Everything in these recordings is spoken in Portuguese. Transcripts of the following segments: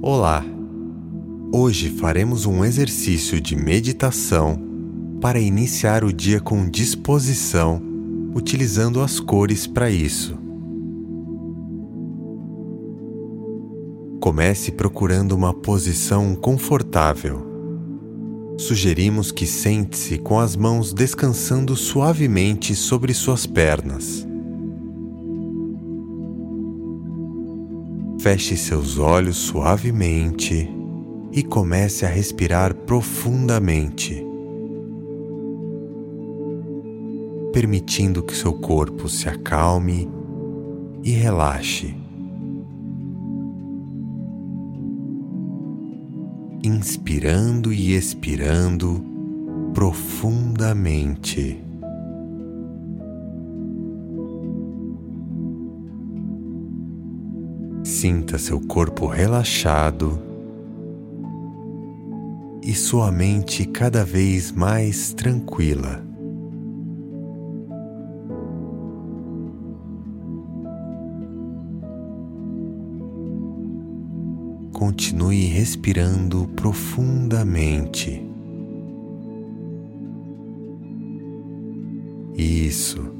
Olá! Hoje faremos um exercício de meditação para iniciar o dia com disposição, utilizando as cores para isso. Comece procurando uma posição confortável. Sugerimos que sente-se com as mãos descansando suavemente sobre suas pernas. Feche seus olhos suavemente e comece a respirar profundamente, permitindo que seu corpo se acalme e relaxe. Inspirando e expirando profundamente. Sinta seu corpo relaxado e sua mente cada vez mais tranquila. Continue respirando profundamente. Isso.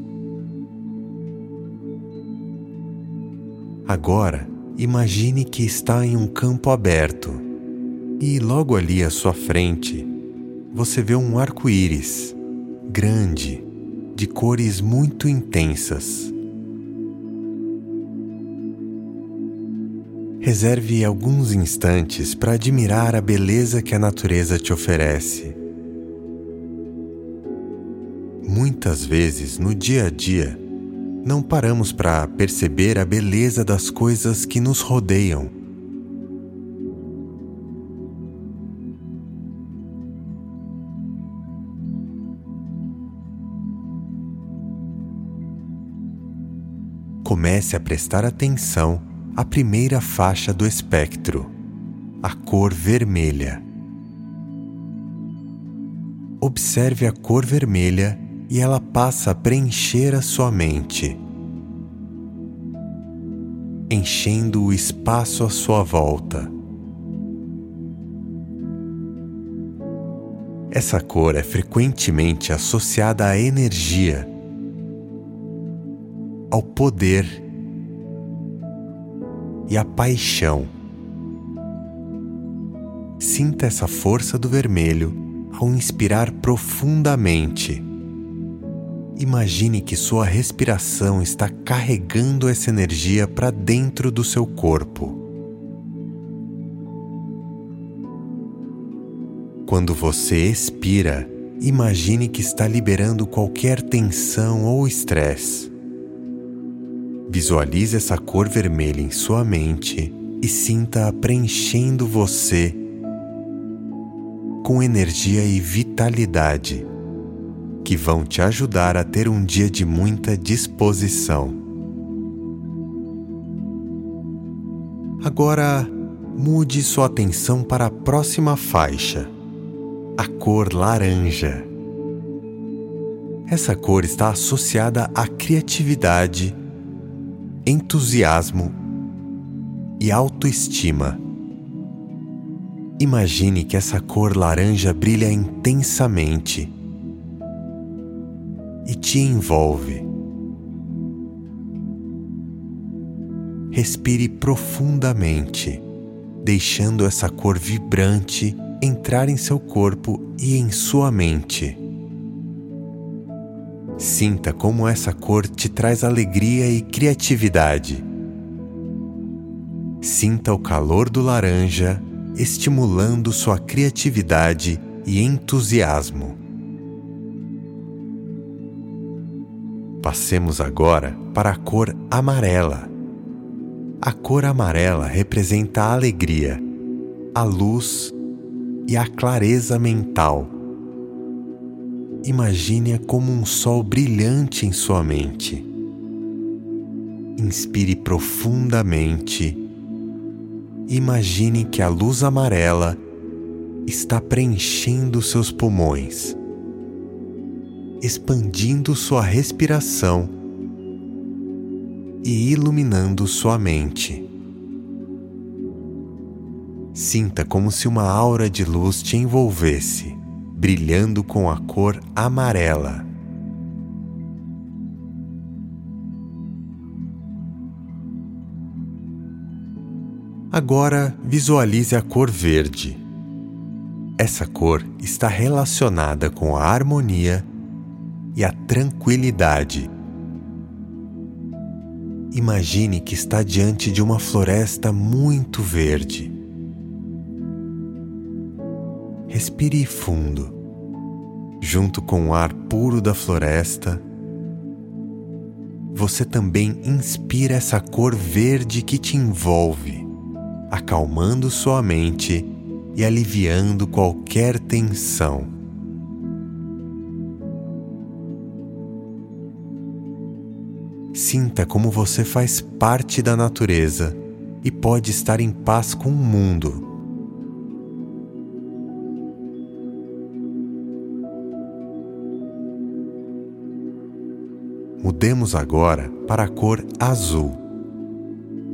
Agora, imagine que está em um campo aberto e logo ali à sua frente, você vê um arco-íris grande, de cores muito intensas. Reserve alguns instantes para admirar a beleza que a natureza te oferece. Muitas vezes no dia a dia, não paramos para perceber a beleza das coisas que nos rodeiam comece a prestar atenção à primeira faixa do espectro, a cor vermelha. Observe a cor vermelha e ela passa a preencher a sua mente, enchendo o espaço à sua volta. Essa cor é frequentemente associada à energia ao poder e à paixão. Sinta essa força do vermelho ao inspirar profundamente. Imagine que sua respiração está carregando essa energia para dentro do seu corpo. Quando você expira, imagine que está liberando qualquer tensão ou estresse. Visualize essa cor vermelha em sua mente e sinta-a preenchendo você com energia e vitalidade que vão te ajudar a ter um dia de muita disposição. Agora, mude sua atenção para a próxima faixa, a cor laranja. Essa cor está associada à criatividade entusiasmo e autoestima. Imagine que essa cor laranja brilha intensamente e te envolve. Respire profundamente, deixando essa cor vibrante entrar em seu corpo e em sua mente. Sinta como essa cor te traz alegria e criatividade. Sinta o calor do laranja estimulando sua criatividade e entusiasmo. Passemos agora para a cor amarela. A cor amarela representa a alegria, a luz e a clareza mental imagine-a como um sol brilhante em sua mente. Inspire profundamente. Imagine que a luz amarela está preenchendo seus pulmões, expandindo sua respiração e iluminando sua mente. Sinta como se uma aura de luz te envolvesse, brilhando com a cor amarela. Agora visualize a cor verde. Essa cor está relacionada com a harmonia e a tranquilidade. Imagine que está diante de uma floresta muito verde. Respire fundo, junto com o ar puro da floresta. Você também inspira essa cor verde que te envolve, acalmando sua mente e aliviando qualquer tensão. Sinta como você faz parte da natureza e pode estar em paz com o mundo. Mudemos agora para a cor azul.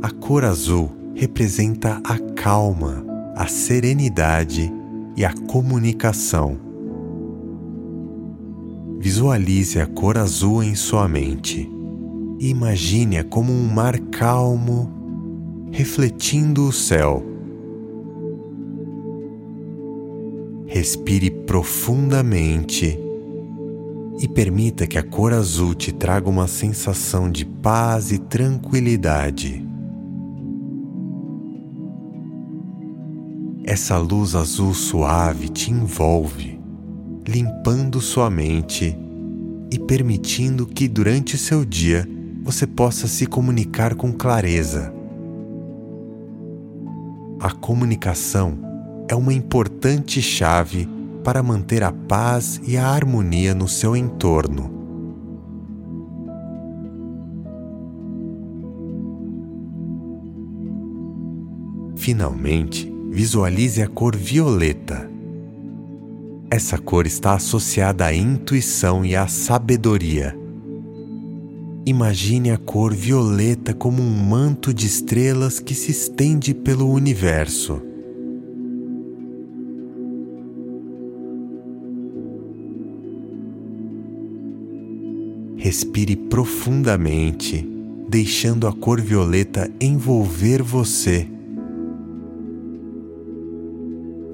A cor azul representa a calma, a serenidade e a comunicação. Visualize a cor azul em sua mente imagine-a como um mar calmo, refletindo o céu. Respire profundamente e permita que a cor azul te traga uma sensação de paz e tranquilidade. Essa luz azul suave te envolve, limpando sua mente e permitindo que durante seu dia você possa se comunicar com clareza. A comunicação é uma importante chave para manter a paz e a harmonia no seu entorno. Finalmente, visualize a cor violeta. Essa cor está associada à intuição e à sabedoria. Imagine a cor violeta como um manto de estrelas que se estende pelo universo. Respire profundamente, deixando a cor violeta envolver você,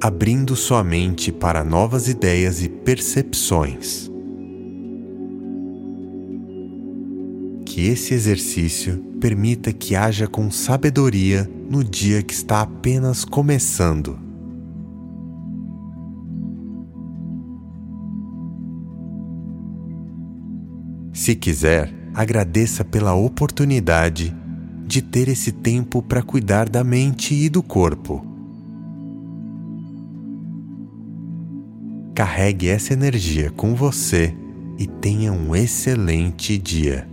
abrindo sua mente para novas ideias e percepções. Que esse exercício permita que haja com sabedoria no dia que está apenas começando. Se quiser, agradeça pela oportunidade de ter esse tempo para cuidar da mente e do corpo. Carregue essa energia com você e tenha um excelente dia.